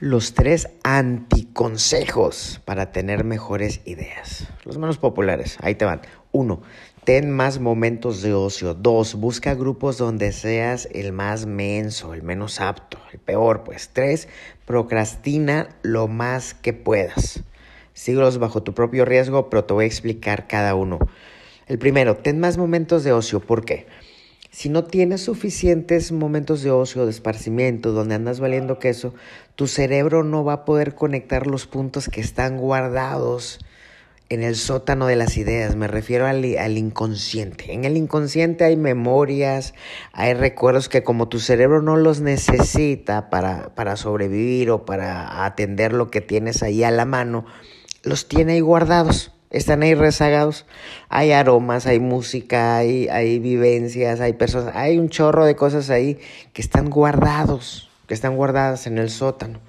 Los tres anticonsejos para tener mejores ideas. Los menos populares. Ahí te van. Uno, ten más momentos de ocio. Dos, busca grupos donde seas el más menso, el menos apto, el peor. Pues tres, procrastina lo más que puedas. Síguelos bajo tu propio riesgo, pero te voy a explicar cada uno. El primero, ten más momentos de ocio. ¿Por qué? Si no tienes suficientes momentos de ocio, de esparcimiento, donde andas valiendo queso, tu cerebro no va a poder conectar los puntos que están guardados en el sótano de las ideas. Me refiero al, inconsciente. En el inconsciente hay memorias, hay recuerdos que como tu cerebro no los necesita para, para sobrevivir o para atender lo que tienes ahí a la mano, los tiene ahí guardados están ahí rezagados. Hay aromas, hay música, hay, hay vivencias, hay personas, hay un chorro de cosas ahí que están guardados, que están guardadas en el sótano.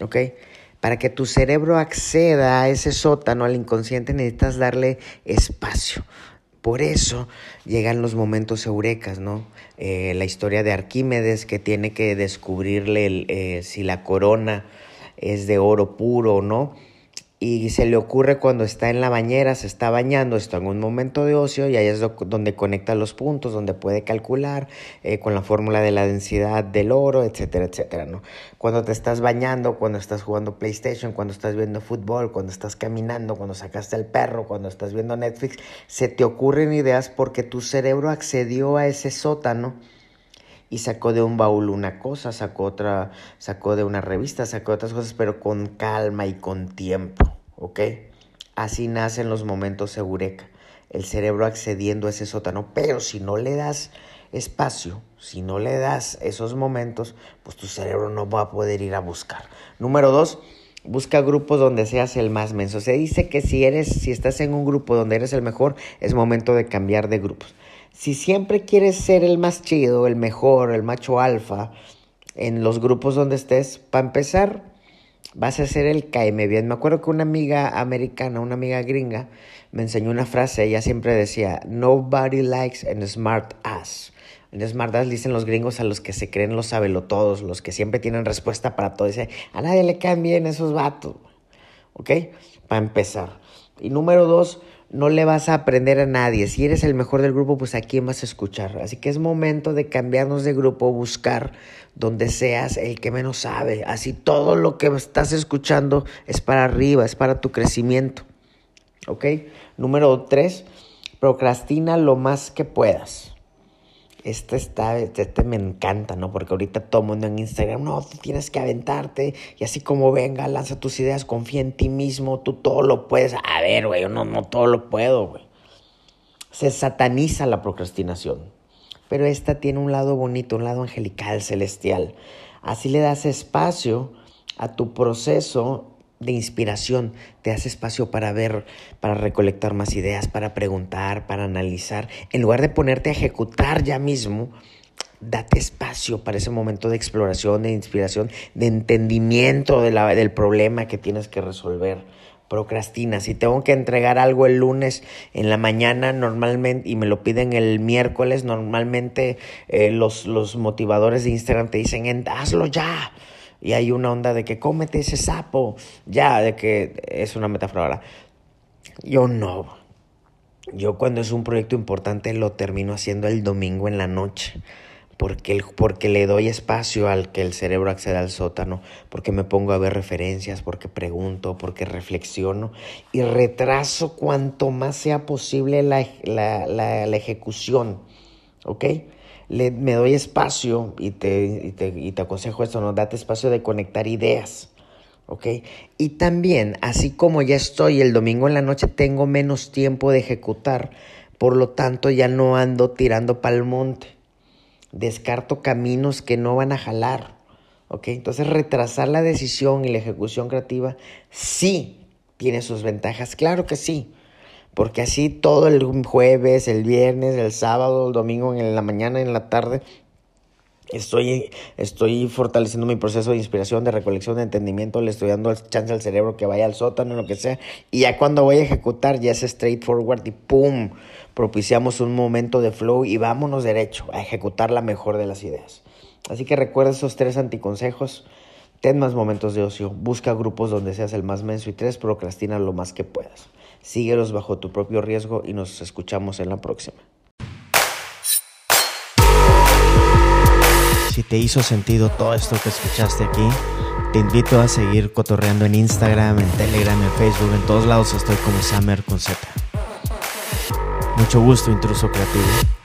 ¿Ok? Para que tu cerebro acceda a ese sótano, al inconsciente, necesitas darle espacio. Por eso llegan los momentos eurecas, ¿no? Eh, la historia de Arquímedes que tiene que descubrirle eh, si la corona es de oro puro o no y se le ocurre cuando está en la bañera, se está bañando, está en un momento de ocio y ahí es donde conecta los puntos, donde puede calcular eh, con la fórmula de la densidad del oro, etcétera, etcétera, ¿no? Cuando te estás bañando, cuando estás jugando PlayStation, cuando estás viendo fútbol, cuando estás caminando, cuando sacaste al perro, cuando estás viendo Netflix, se te ocurren ideas porque tu cerebro accedió a ese sótano y sacó de un baúl una cosa, sacó otra, sacó de una revista, sacó otras cosas, pero con calma y con tiempo, ¿ok? Así nacen los momentos eureka, el cerebro accediendo a ese sótano, pero si no le das espacio, si no le das esos momentos, pues tu cerebro no va a poder ir a buscar. Número dos, busca grupos donde seas el más menso. Se dice que si eres, si estás en un grupo donde eres el mejor, es momento de cambiar de grupos. Si siempre quieres ser el más chido, el mejor, el macho alfa, en los grupos donde estés, para empezar, vas a ser el caeme bien. Me acuerdo que una amiga americana, una amiga gringa, me enseñó una frase. Ella siempre decía, Nobody likes an smart ass. En smart ass dicen los gringos a los que se creen los sabelotodos, los que siempre tienen respuesta para todo. Dice, a nadie le caen bien esos vatos. ¿Ok? Para empezar. Y número dos, no le vas a aprender a nadie. Si eres el mejor del grupo, pues a quién vas a escuchar. Así que es momento de cambiarnos de grupo, buscar donde seas el que menos sabe. Así todo lo que estás escuchando es para arriba, es para tu crecimiento. ¿Ok? Número tres, procrastina lo más que puedas este está, este, me encanta, ¿no? Porque ahorita todo mundo en Instagram, no, tú tienes que aventarte y así como venga, lanza tus ideas, confía en ti mismo, tú todo lo puedes. A ver, güey, yo no, no todo lo puedo, güey. Se sataniza la procrastinación, pero esta tiene un lado bonito, un lado angelical, celestial. Así le das espacio a tu proceso de inspiración, te hace espacio para ver, para recolectar más ideas, para preguntar, para analizar. En lugar de ponerte a ejecutar ya mismo, date espacio para ese momento de exploración, de inspiración, de entendimiento de la, del problema que tienes que resolver. Procrastina. Si tengo que entregar algo el lunes en la mañana, normalmente, y me lo piden el miércoles, normalmente eh, los, los motivadores de Instagram te dicen, hazlo ya y hay una onda de que cómete ese sapo, ya, de que es una metáfora ahora. Yo no. Yo cuando es un proyecto importante lo termino haciendo el domingo en la noche. Porque, porque le doy espacio al que el cerebro acceda al sótano, porque me pongo a ver referencias, porque pregunto, porque reflexiono y retraso cuanto más sea posible la, la, la, la ejecución. ¿Ok? Le, me doy espacio y te, y te, y te aconsejo esto, ¿no? Date espacio de conectar ideas. ¿ok? Y también, así como ya estoy el domingo en la noche, tengo menos tiempo de ejecutar, por lo tanto ya no ando tirando pa'l monte. Descarto caminos que no van a jalar, ¿ok? Entonces retrasar la decisión y la ejecución creativa sí tiene sus ventajas, claro que sí porque así todo el jueves, el viernes, el sábado, el domingo, en la mañana, en la tarde, Estoy, estoy fortaleciendo mi proceso de inspiración, de recolección, de entendimiento, le estoy dando chance al cerebro que vaya al sótano, lo que sea, y ya cuando voy a ejecutar ya es straightforward y ¡pum! propiciamos un momento de flow y vámonos derecho a ejecutar la mejor de las ideas. Así que recuerda esos tres anticonsejos Ten más momentos de ocio, busca grupos donde seas el más menso y tres, procrastina lo más que puedas. Síguelos bajo tu propio riesgo y nos escuchamos en la próxima. Si te hizo sentido todo esto que escuchaste aquí, te invito a seguir cotorreando en Instagram, en Telegram, en Facebook, en todos lados estoy como Summer con Z. Mucho gusto, intruso creativo.